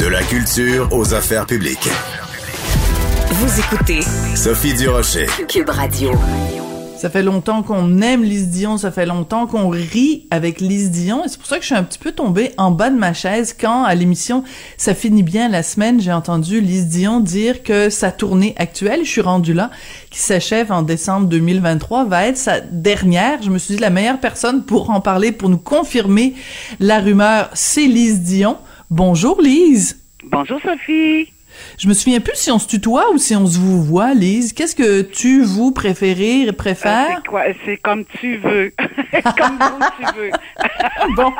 De la culture aux affaires publiques. Vous écoutez Sophie Durocher. Cube Radio. Ça fait longtemps qu'on aime Lise Dion, ça fait longtemps qu'on rit avec Lise Dion, et c'est pour ça que je suis un petit peu tombée en bas de ma chaise quand, à l'émission Ça finit bien la semaine, j'ai entendu Lise Dion dire que sa tournée actuelle, je suis rendue là, qui s'achève en décembre 2023, va être sa dernière. Je me suis dit, la meilleure personne pour en parler, pour nous confirmer la rumeur, c'est Lise Dion. Bonjour Lise. Bonjour Sophie. Je me souviens plus si on se tutoie ou si on se vous voit, Lise. Qu'est-ce que tu, vous, préférez, préfères? c'est quoi? C'est comme tu veux. comme tu veux. bon.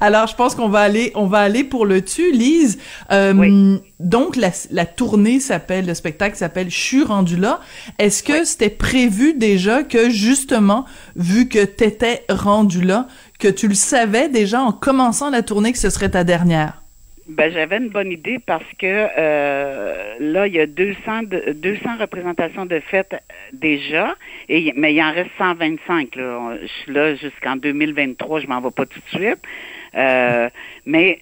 Alors, je pense qu'on va aller, on va aller pour le tu, Lise. Euh, donc, la, la tournée s'appelle, le spectacle s'appelle Je suis rendu là. Est-ce que c'était prévu déjà que, justement, vu que t'étais rendu là, que tu le savais déjà en commençant la tournée que ce serait ta dernière? Ben, j'avais une bonne idée parce que euh, là, il y a 200, de, 200 représentations de fêtes euh, déjà, et, mais il en reste 125. Là. Je suis là jusqu'en 2023, je m'en vais pas tout de suite. Euh, mais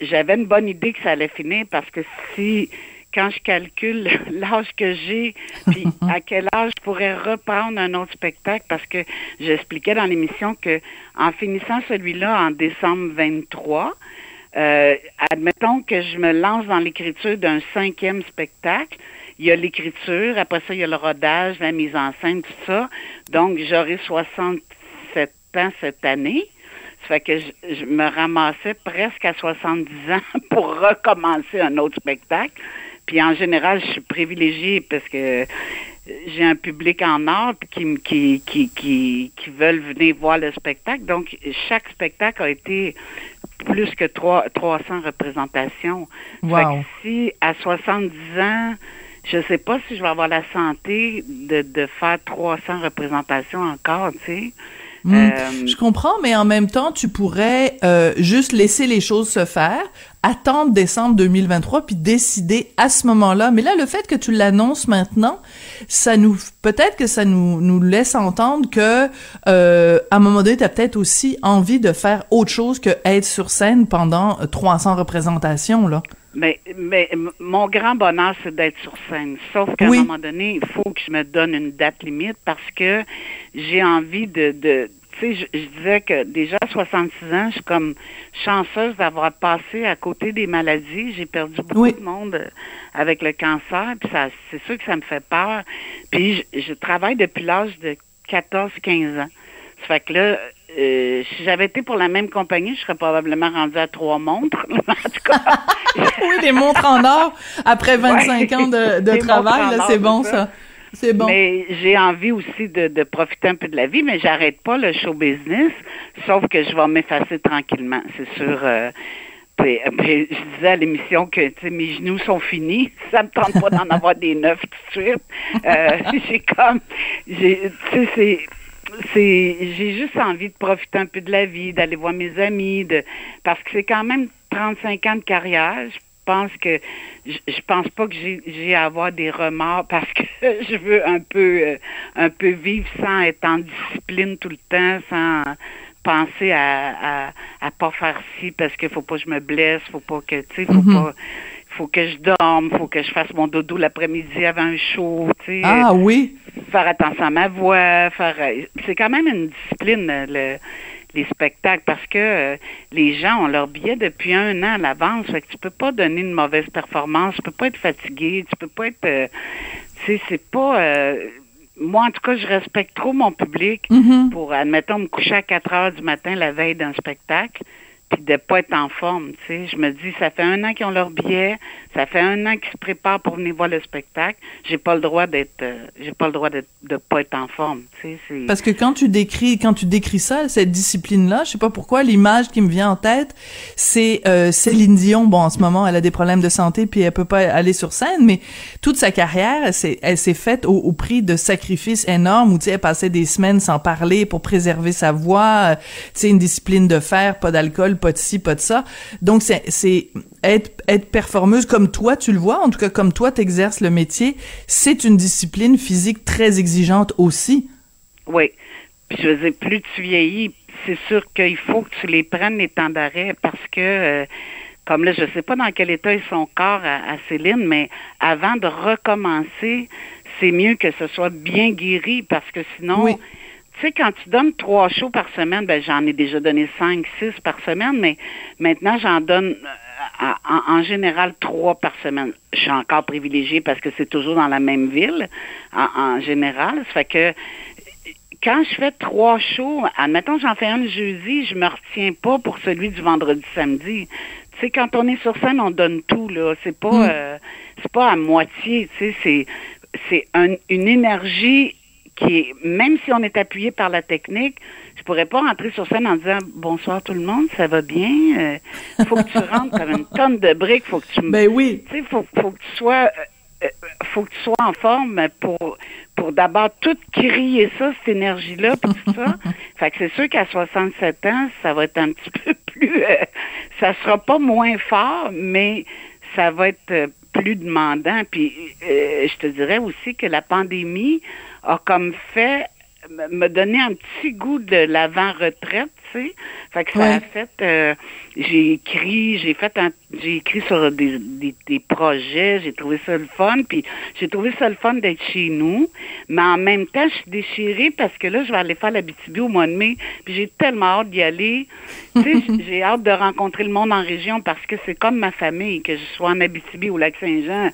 j'avais une bonne idée que ça allait finir parce que si quand je calcule l'âge que j'ai, puis à quel âge je pourrais reprendre un autre spectacle, parce que j'expliquais dans l'émission que en finissant celui-là en décembre 23, euh, admettons que je me lance dans l'écriture d'un cinquième spectacle. Il y a l'écriture, après ça, il y a le rodage, la mise en scène, tout ça. Donc, j'aurai 67 ans cette année. Ça fait que je, me ramassais presque à 70 ans pour recommencer un autre spectacle. Puis en général, je suis privilégiée parce que j'ai un public en or qui, qui, qui, qui, qui veulent venir voir le spectacle. Donc, chaque spectacle a été plus que 3, 300 représentations. Wow. si à 70 ans, je sais pas si je vais avoir la santé de, de faire 300 représentations encore, tu sais. Hmm. Euh, je comprends, mais en même temps, tu pourrais euh, juste laisser les choses se faire, attendre décembre 2023 puis décider à ce moment-là. Mais là, le fait que tu l'annonces maintenant, ça nous peut-être que ça nous nous laisse entendre que euh, à un moment donné, tu as peut-être aussi envie de faire autre chose que être sur scène pendant 300 représentations là. Mais, mais mon grand bonheur, c'est d'être sur scène. Sauf qu'à un moment donné, il faut que je me donne une date limite parce que j'ai envie de, de tu sais, je, disais que déjà à 66 ans, je suis comme chanceuse d'avoir passé à côté des maladies. J'ai perdu beaucoup de monde euh, avec le cancer, puis ça, c'est sûr que ça me fait peur. Puis je, je travaille depuis l'âge de 14-15 ans. Ça fait que là, euh, si j'avais été pour la même compagnie, je serais probablement rendue à trois montres. en tout cas. oui, des montres en or après 25 ans de, de travail, c'est bon ça. C'est bon. Mais j'ai envie aussi de, de, profiter un peu de la vie, mais j'arrête pas le show business, sauf que je vais m'effacer tranquillement, c'est sûr. Euh, puis, je disais à l'émission que mes genoux sont finis. Ça me tente pas d'en avoir des neufs tout de suite. Euh, j'ai comme, j'ai, tu sais, c'est c'est j'ai juste envie de profiter un peu de la vie, d'aller voir mes amis, de parce que c'est quand même 35 ans de carrière. Je pense que je, pense pas que j'ai à avoir des remords parce que je veux un peu euh, un peu vivre sans être en discipline tout le temps, sans penser à, à, à pas faire ci parce qu'il faut pas que je me blesse, faut pas que tu sais, faut mm-hmm. pas faut que je dorme, faut que je fasse mon dodo l'après-midi avant un show, tu sais. Ah oui. Faire attention à ma voix, faire. C'est quand même une discipline le, les spectacles parce que euh, les gens ont leur billet depuis un an à l'avance, fait que tu peux pas donner une mauvaise performance, tu peux pas être fatigué, tu peux pas être. Euh, tu sais, c'est pas. Euh, moi, en tout cas, je respecte trop mon public mm-hmm. pour, admettons, me coucher à 4 heures du matin la veille d'un spectacle puis de pas être en forme, tu sais. Je me dis, ça fait un an qu'ils ont leur billet, ça fait un an qu'ils se préparent pour venir voir le spectacle. J'ai pas le droit d'être, euh, j'ai pas le droit de, de pas être en forme, tu sais. Parce que quand tu décris, quand tu décris ça, cette discipline-là, je sais pas pourquoi, l'image qui me vient en tête, c'est euh, Céline Dion. Bon, en ce moment, elle a des problèmes de santé, puis elle peut pas aller sur scène, mais toute sa carrière, elle s'est, elle s'est faite au, au, prix de sacrifices énormes, où tu sais, elle passait des semaines sans parler pour préserver sa voix, euh, tu sais, une discipline de fer, pas d'alcool, pas de ci, pas de ça. Donc, c'est être, être performeuse comme toi, tu le vois, en tout cas comme toi, tu exerces le métier, c'est une discipline physique très exigeante aussi. Oui. Puis je veux dire, plus tu vieillis, c'est sûr qu'il faut que tu les prennes les temps d'arrêt parce que euh, comme là, je sais pas dans quel état est son corps à, Céline, mais avant de recommencer, c'est mieux que ce soit bien guéri parce que sinon, tu sais, quand tu donnes trois shows par semaine, ben j'en ai déjà donné cinq, six par semaine, mais maintenant j'en donne euh, en, général trois par semaine. Je suis encore privilégiée parce que c'est toujours dans la même ville en, général. Ça fait que quand je fais trois shows, admettons j'en fais un le jeudi, je me retiens pas pour celui du vendredi samedi. Tu sais, quand on est sur scène, on donne tout, là. C'est pas mm. euh, c'est pas à moitié, tu sais, c'est c'est une énergie qui est, même si on est appuyé par la technique, je pourrais pas rentrer sur scène en disant bonsoir tout le monde, ça va bien. Euh, faut que tu rentres comme une tonne de briques, faut que tu Ben oui. Tu sais, faut, faut que tu sois euh, euh, faut que tu sois en forme pour pour d'abord tout crier ça, cette énergie-là, puis tout ça. fait que c'est sûr qu'à 67 ans, ça va être un petit peu plus ça sera pas moins fort, mais ça va être plus demandant. Puis je te dirais aussi que la pandémie a comme fait me donner un petit goût de l'avant-retraite, tu sais. Fait que ça a fait, euh, j'ai écrit, j'ai fait un, j'ai écrit sur des, des, projets, j'ai trouvé ça le fun, puis j'ai trouvé ça le fun d'être chez nous, mais en même temps, je suis déchirée parce que là, je vais aller faire la BTB au mois de mai, puis j'ai tellement hâte d'y aller. Tu sais, j'ai hâte de rencontrer le monde en région parce que c'est comme ma famille, que je sois en Abitibi ou au Lac-Saint-Jean,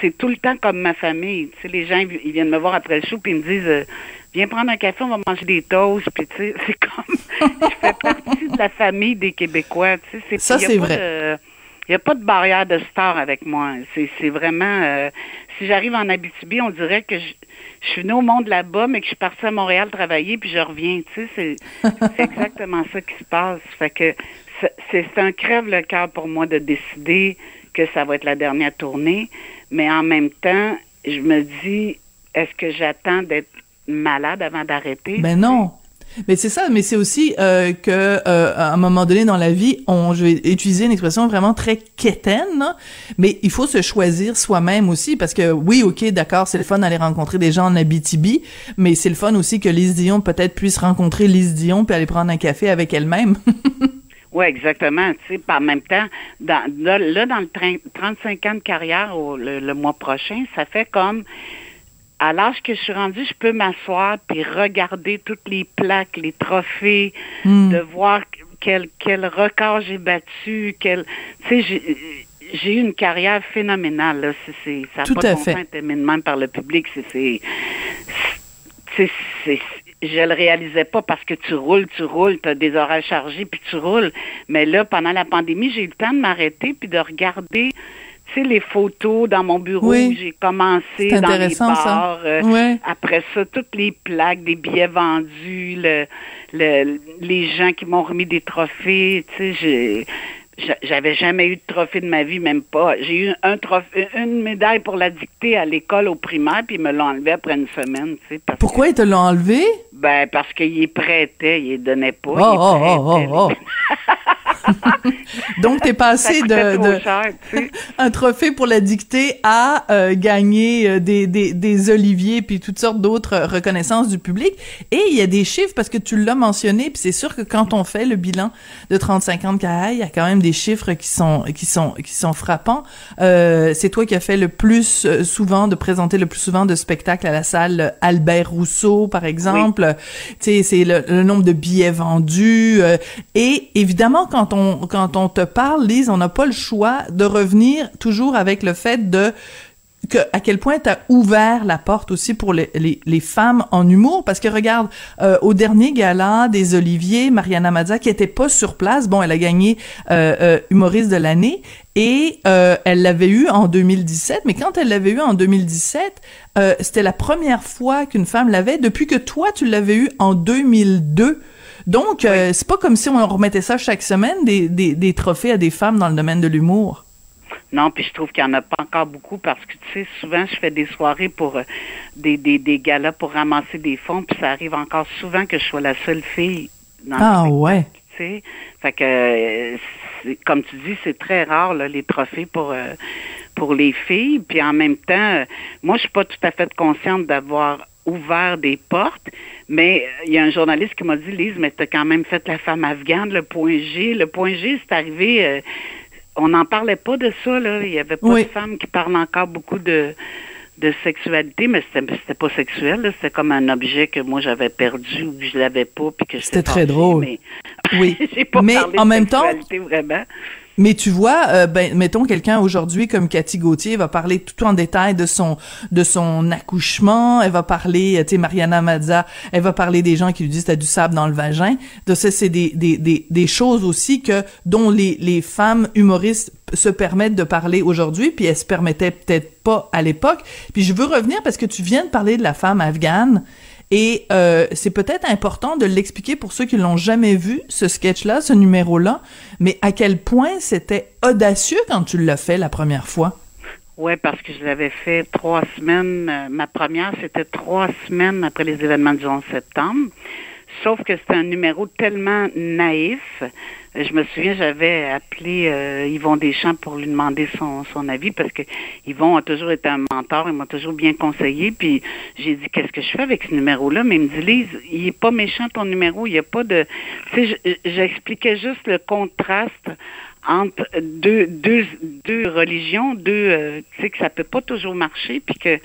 c'est tout le temps comme ma famille. Tu sais, les gens, ils viennent me voir après le show, puis ils me disent... Euh, viens prendre un café, on va manger des toasts, puis tu sais, c'est comme, je fais partie de la famille des Québécois, tu sais. Ça, c'est vrai. Il n'y a pas de barrière de star avec moi. C'est vraiment... Euh, si j'arrive en Abitibi, on dirait que je, je suis venue au monde là-bas, mais que je suis partie à Montréal travailler, puis je reviens. Tu sais, c'est exactement ça qui se passe. Fait que c'est un crève le cœur pour moi de décider que ça va être la dernière tournée. Mais en même temps, je me dis, est-ce que j'attends d'être malade avant d'arrêter. Ben non. Mais c'est ça, mais c'est aussi euh, que euh, à un moment donné dans la vie, on, je vais utiliser une expression vraiment très quétaine, mais il faut se choisir soi-même aussi parce que oui, ok, d'accord, c'est le fun d'aller rencontrer des gens en Abitibi, mais c'est le fun aussi que Lise Dion peut-être puisse rencontrer Lise Dion puis aller prendre un café avec elle-même. Oui, exactement. Tu sais, en même temps, dans, là, dans le 35 ans de carrière le, mois prochain, ça fait comme à l'âge que je suis rendue, je peux m'asseoir puis regarder toutes les plaques, les trophées, hmm. de voir quel, quel record j'ai battu, quel, tu sais, j'ai eu une carrière phénoménale. Là. Ça n'a pas de fait. même par le public. C'est, je le réalisais pas parce que tu roules, tu roules, tu as des horaires chargés, puis tu roules. Mais là, pendant la pandémie, j'ai eu le temps de m'arrêter puis de regarder sais, les photos dans mon bureau où j'ai commencé dans les bars. Euh, après ça, toutes les plaques, des billets vendus, le, le, les gens qui m'ont remis des trophées. Tu sais, j'avais jamais eu de trophée de ma vie, même pas. J'ai eu un trophée, une médaille pour la dictée à l'école au primaire, puis ils me l'ont enlevé après une semaine. Tu sais, Pourquoi ils te l'ont enlevé? Ben, parce qu'ils prêtaient, ils donnaient pas. Oh, oh, oh, oh, oh. Donc, t'es passé de, de un trophée pour la dictée à euh, gagner euh, des, des, des oliviers puis toutes sortes d'autres reconnaissances du public. Et il y a des chiffres parce que tu l'as mentionné, puis c'est sûr que quand on fait le bilan de 35 ans de carrière, il y a quand même des chiffres qui sont qui sont qui sont frappants. Euh, c'est toi qui as fait le plus euh, souvent de présenter le plus souvent de spectacles à la salle Albert Rousseau, par exemple. Tu sais, c'est le, le, nombre de billets vendus. et évidemment, quand on quand on te parle, Lise, on n'a pas le choix de revenir toujours avec le fait de à quel point tu as ouvert la porte aussi pour les, les, femmes en humour. Parce que regarde euh, au dernier gala des Oliviers Mariana Mazza qui était pas sur place bon elle a gagné euh, euh, humoriste de l'année et elle l'avait eu en 2017 mais quand elle l'avait eu en 2017 c'était la première fois qu'une femme l'avait. Depuis que toi tu l'avais eu en 2002 donc, euh, c'est pas comme si on remettait ça chaque semaine, des, des, des trophées à des femmes dans le domaine de l'humour. Non, puis je trouve qu'il n'y en a pas encore beaucoup parce que, tu sais, souvent, je fais des soirées pour euh, des, des, des galas pour ramasser des fonds, puis ça arrive encore souvent que je sois la seule fille dans Ah ouais. Tu sais, fait que, euh, comme tu dis, c'est très rare, là, les trophées pour... pour les filles, puis en même temps, moi, je suis pas tout à fait consciente d'avoir ouvert des portes, mais euh, il y a un journaliste qui m'a dit, Lise, mais tu as quand même fait la femme afghane, le point G. Le point G, c'est arrivé euh, on n'en parlait pas de ça, là. Il y avait pas de femmes qui parlent encore beaucoup de de sexualité, mais c'était pas sexuel, c'était comme un objet que moi j'avais perdu ou que je l'avais pas puis que c'était très drôle. Mais, oui, pas mais en même temps, vraiment. Mais tu vois, euh, ben, mettons quelqu'un aujourd'hui comme Cathy Gauthier va parler tout en détail de son de son accouchement. Elle va parler, tu sais, Mariana Mazza, elle va parler des gens qui lui disent t'as du sable dans le vagin. De ça, c'est des, des, des, des choses aussi que dont les les femmes humoristes se permettent de parler aujourd'hui, puis elles se permettaient peut-être pas à l'époque. Puis je veux revenir parce que tu viens de parler de la femme afghane. Et euh, c'est peut-être important de l'expliquer pour ceux qui l'ont jamais vu, ce sketch-là, ce numéro-là, mais à quel point c'était audacieux quand tu l'as fait la première fois? Oui, parce que je l'avais fait trois semaines. Euh, ma première, c'était trois semaines après les événements du 11 septembre. Sauf que c'était un numéro tellement naïf je me souviens, j'avais appelé euh, Yvon Deschamps pour lui demander son, son avis parce que Yvon a toujours été un mentor, il m'a toujours bien conseillé. Puis j'ai dit qu'est-ce que je fais avec ce numéro-là? Mais il me dit Lise, il est pas méchant ton numéro, il n'y a pas de. Tu sais, j'expliquais juste le contraste entre deux, deux, deux religions, deux, euh, tu sais, que ça peut pas toujours marcher, puis que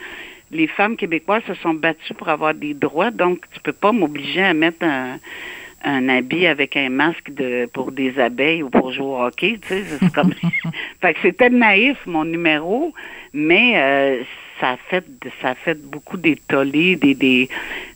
les femmes québécoises se sont battues pour avoir des droits, donc tu peux pas m'obliger à mettre un un habit avec un masque de pour des abeilles ou pour jouer au hockey, tu sais, c'est comme fait que c'était naïf mon numéro, mais euh, ça a fait ça a fait beaucoup d'étoilés, des des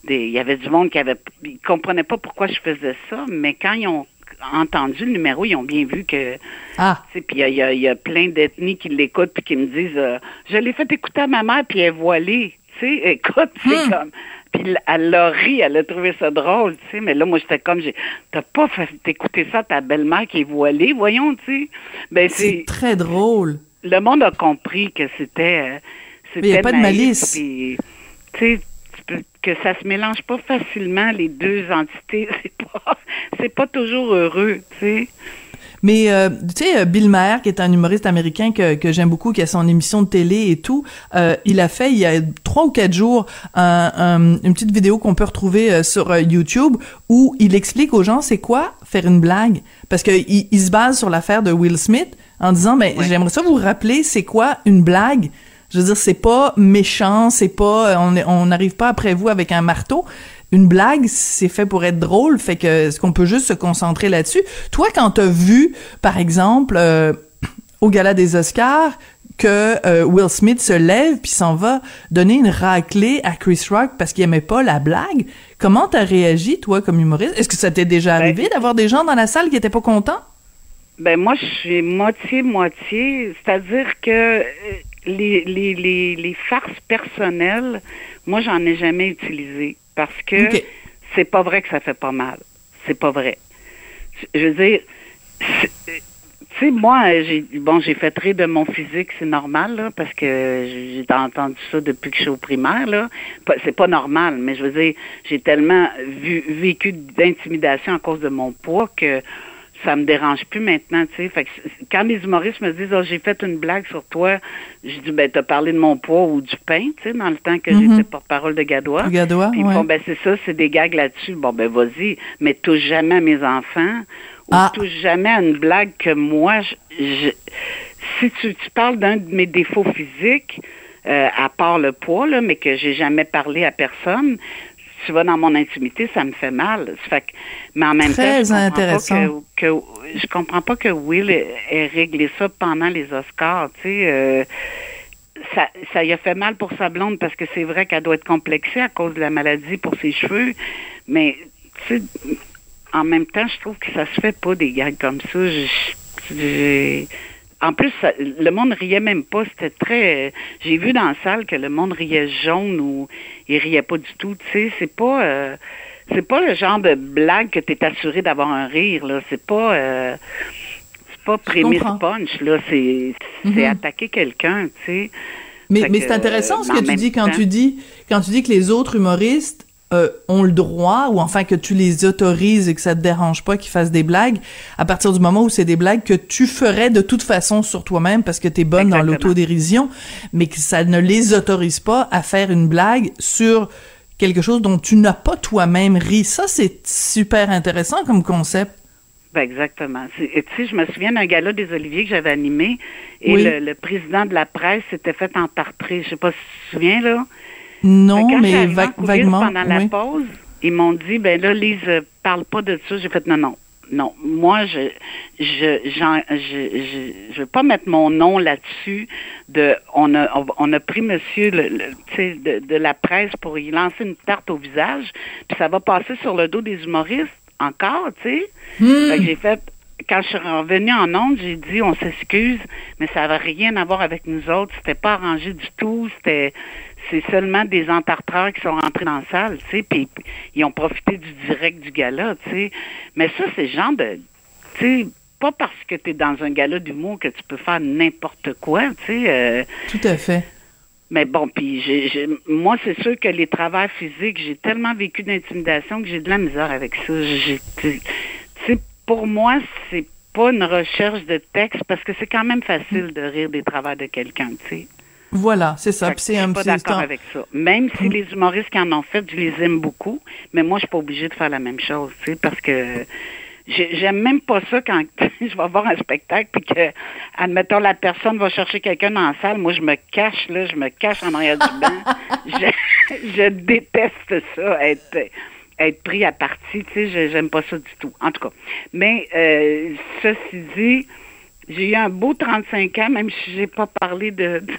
il y avait du monde qui avait ils comprenaient pas pourquoi je faisais ça, mais quand ils ont entendu le numéro, ils ont bien vu que ah puis il y a, y a, plein d'ethnies qui l'écoutent puis qui me disent euh, je l'ai fait écouter à ma mère puis elle est voilée. Tu sais, écoute, c'est hmm. comme puis elle l'a ri, elle a trouvé ça drôle, tu sais. Mais là, moi, j'étais comme, j'ai, t'as pas fait écouter ça à ta belle-mère qui est voilée, voyons, tu sais. Ben, c'est très drôle. Le monde a compris que c'était. c'était mais il n'y a pas de malice. tu sais, que ça se mélange pas facilement les deux entités, c'est pas, c'est pas toujours heureux, tu sais. Mais euh, tu sais, euh, Bill Maher, qui est un humoriste américain que, que j'aime beaucoup, qui a son émission de télé et tout, euh, il a fait il y a trois ou quatre jours un, une petite vidéo qu'on peut retrouver sur YouTube où il explique aux gens c'est quoi faire une blague, parce que il, il se base sur l'affaire de Will Smith en disant ben j'aimerais ça vous rappeler c'est quoi une blague. Je veux dire, c'est pas méchant, c'est pas, on n'arrive pas après vous avec un marteau une blague, c'est fait pour être drôle, fait que est-ce qu'on peut juste se concentrer là-dessus? Toi, quand t'as vu, par exemple, euh, au gala des Oscars, que euh, Will Smith se lève puis s'en va donner une raclée à Chris Rock parce qu'il aimait pas la blague. Comment t'as réagi toi comme humoriste? Est-ce que ça t'est déjà ben, arrivé d'avoir des gens dans la salle qui étaient pas contents? Ben moi je suis moitié moitié, c'est-à-dire que euh, les, les, les, les farces personnelles, moi j'en ai jamais utilisé parce que c'est pas vrai que ça fait pas mal. C'est pas vrai. Je veux dire, tu sais, moi, j'ai bon, j'ai fait très de mon physique, c'est normal, là, parce que j'ai entendu ça depuis que je suis au primaire, là. C'est pas normal, mais je veux dire, j'ai tellement vu, vécu d'intimidation à cause de mon poids que ça me dérange plus maintenant, tu sais. Fait que quand les humoristes me disent, oh, j'ai fait une blague sur toi, je dis, ben, t'as parlé de mon poids ou du pain, tu sais, dans le temps que mm-hmm. j'étais porte-parole de Gadois. Gadois, Puis ouais. ben, c'est ça, c'est des gags là-dessus. Bon, ben, vas-y, mais touche jamais à mes enfants ou ah. touche jamais à une blague que moi, je, si tu, tu parles d'un de mes défauts physiques, euh, à part le poids, là, mais que j'ai jamais parlé à personne, tu vas dans mon intimité, ça me fait mal. Fait que, mais en même Très temps, je intéressant. que, je comprends pas que Will ait, réglé ça pendant les Oscars. Tu sais, euh, ça, ça y a fait mal pour sa blonde parce que c'est vrai qu'elle doit être complexée à cause de la maladie pour ses cheveux. Mais tu sais, en même temps, je trouve que ça se fait pas des gags comme ça. En plus, le monde riait même pas. C'était très. J'ai vu dans la salle que le monde riait jaune ou il riait pas du tout. Tu sais, c'est pas. Euh, c'est pas le genre de blague que tu es assuré d'avoir un rire. Là, c'est pas. Euh, c'est pas prémisse punch. Là, c'est c'est mm-hmm. attaquer quelqu'un. Tu sais. Mais, mais c'est intéressant ce que tu dis quand tu dis quand tu dis que les autres humoristes euh, ont le droit, ou enfin que tu les autorises et que ça te dérange pas qu'ils fassent des blagues, à partir du moment où c'est des blagues que tu ferais de toute façon sur toi-même parce que tu es bonne dans l'autodérision, mais que ça ne les autorise pas à faire une blague sur quelque chose dont tu n'as pas toi-même ri. Ça, c'est super intéressant comme concept. Ben exactement. Tu sais, je me souviens d'un gala des Oliviers que j'avais animé et Oui. le, le président de la presse s'était fait entartrer. Je sais pas si tu te souviens, là. Non, Quand mais vaguement. Pendant la pause, ils m'ont dit, ben là, Lise, parle pas de ça. J'ai fait, non, non. Non, moi, je je je, je, je veux pas mettre mon nom là-dessus. De, on a on, a pris Monsieur le, de, de la presse pour y lancer une tarte au visage, puis ça va passer sur le dos des humoristes encore, tu sais. Fait que j'ai fait quand je suis revenue en onde, j'ai dit on s'excuse, mais ça n'avait rien à voir avec nous autres. C'était pas arrangé du tout. C'était c'est seulement des entartreurs qui sont rentrés dans la salle, tu sais, puis ils ont profité du direct du gala, tu sais. Mais ça, c'est genre de, tu sais, pas parce que tu es dans un gala d'humour que tu peux faire n'importe quoi, tu sais. euh, Tout à fait. mais bon, puis moi, c'est sûr que les travails physiques, j'ai tellement vécu d'intimidation que j'ai de la misère avec ça. Tu sais, pour moi, c'est pas une recherche de texte parce que c'est quand même facile de rire des travails de quelqu'un, tu sais. Voilà, c'est ça. C'est je suis un pas d'accord un- avec ça. Même si les humoristes qui en ont fait, je les aime beaucoup, mais moi, je suis pas obligée de faire la même chose, tu sais, parce que j'ai- j'aime même pas ça quand je vais voir un spectacle puis que, admettons, la personne va chercher quelqu'un dans la salle. Moi, je me cache, là, je me cache en arrière du banc. Je, je déteste ça, être être pris à partie, tu sais, je- j'aime pas ça du tout. En tout cas. Mais, euh, ceci dit, j'ai eu un beau 35 ans, même si j'ai pas parlé de... de-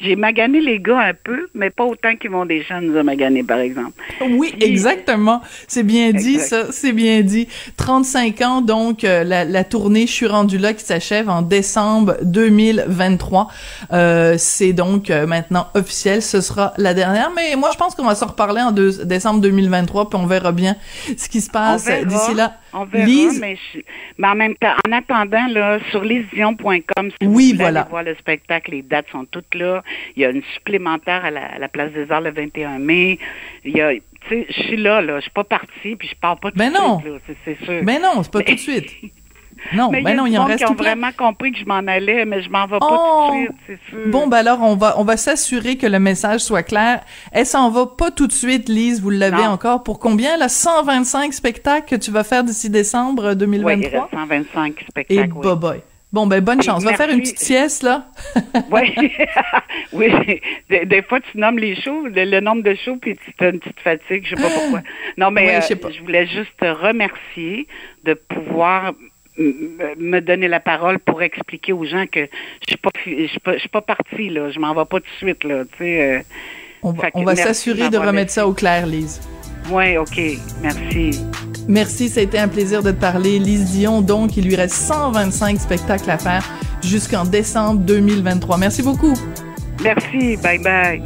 J'ai magané les gars un peu, mais pas autant qu'ils vont des jeunes nous a magané, par exemple. Oui, Puis- exactement. C'est bien dit, ça. C'est bien dit. 35 ans, donc, euh, la, la tournée Je suis rendu là qui s'achève en décembre 2023. Euh, c'est donc euh, maintenant officiel. Ce sera la dernière. Mais moi, je pense qu'on va s'en reparler en deux- décembre 2023, puis on verra bien ce qui se passe d'ici là. On verra, Lise, mais, je- mais en même temps, en attendant, là, sur lesdion.com, si Oui, vous voulez voilà. aller voir le spectacle, les dates sont toutes là. Il y a une supplémentaire à la, à la Place des Arts le 21 mai. Il y a, tu sais, je suis là, là. Je suis pas partie, puis je pars pas tout Ben de non. suite, là, c'est, c'est sûr. ben non, c'est pas Mais- tout de suite. Non, mais ben il y non, il en reste qui ont plein. vraiment compris que je m'en allais, mais je m'en vais pas Oh! tout de suite, c'est sûr. Bon, ben alors, on va, on va s'assurer que le message soit clair. Elle s'en va pas tout de suite, Lise. Vous l'avez Non. encore pour combien, là? 125 spectacles que tu vas faire d'ici décembre oui, il 2023? reste 125 Et spectacles, oui. bye-bye. Bon, ben, bonne Et chance. Va faire une petite sieste, là. Oui, oui. Des, des fois, tu nommes les shows, le, le nombre de shows, puis tu as une petite fatigue, je sais pas pourquoi. Non, mais Ouais, euh, je je voulais juste te remercier de pouvoir me donner la parole pour expliquer aux gens que je suis pas fi- je suis pas, je suis pas partie là, je m'en vais pas tout de suite là, tu sais. euh. On va, on s'assurer de remettre laissé. ça au clair, Lise. Ouais, ok, merci. Merci, ça a été un plaisir de te parler. Lise Dion, donc, il lui reste 125 spectacles à faire jusqu'en décembre 2023. Merci beaucoup. Merci, bye bye.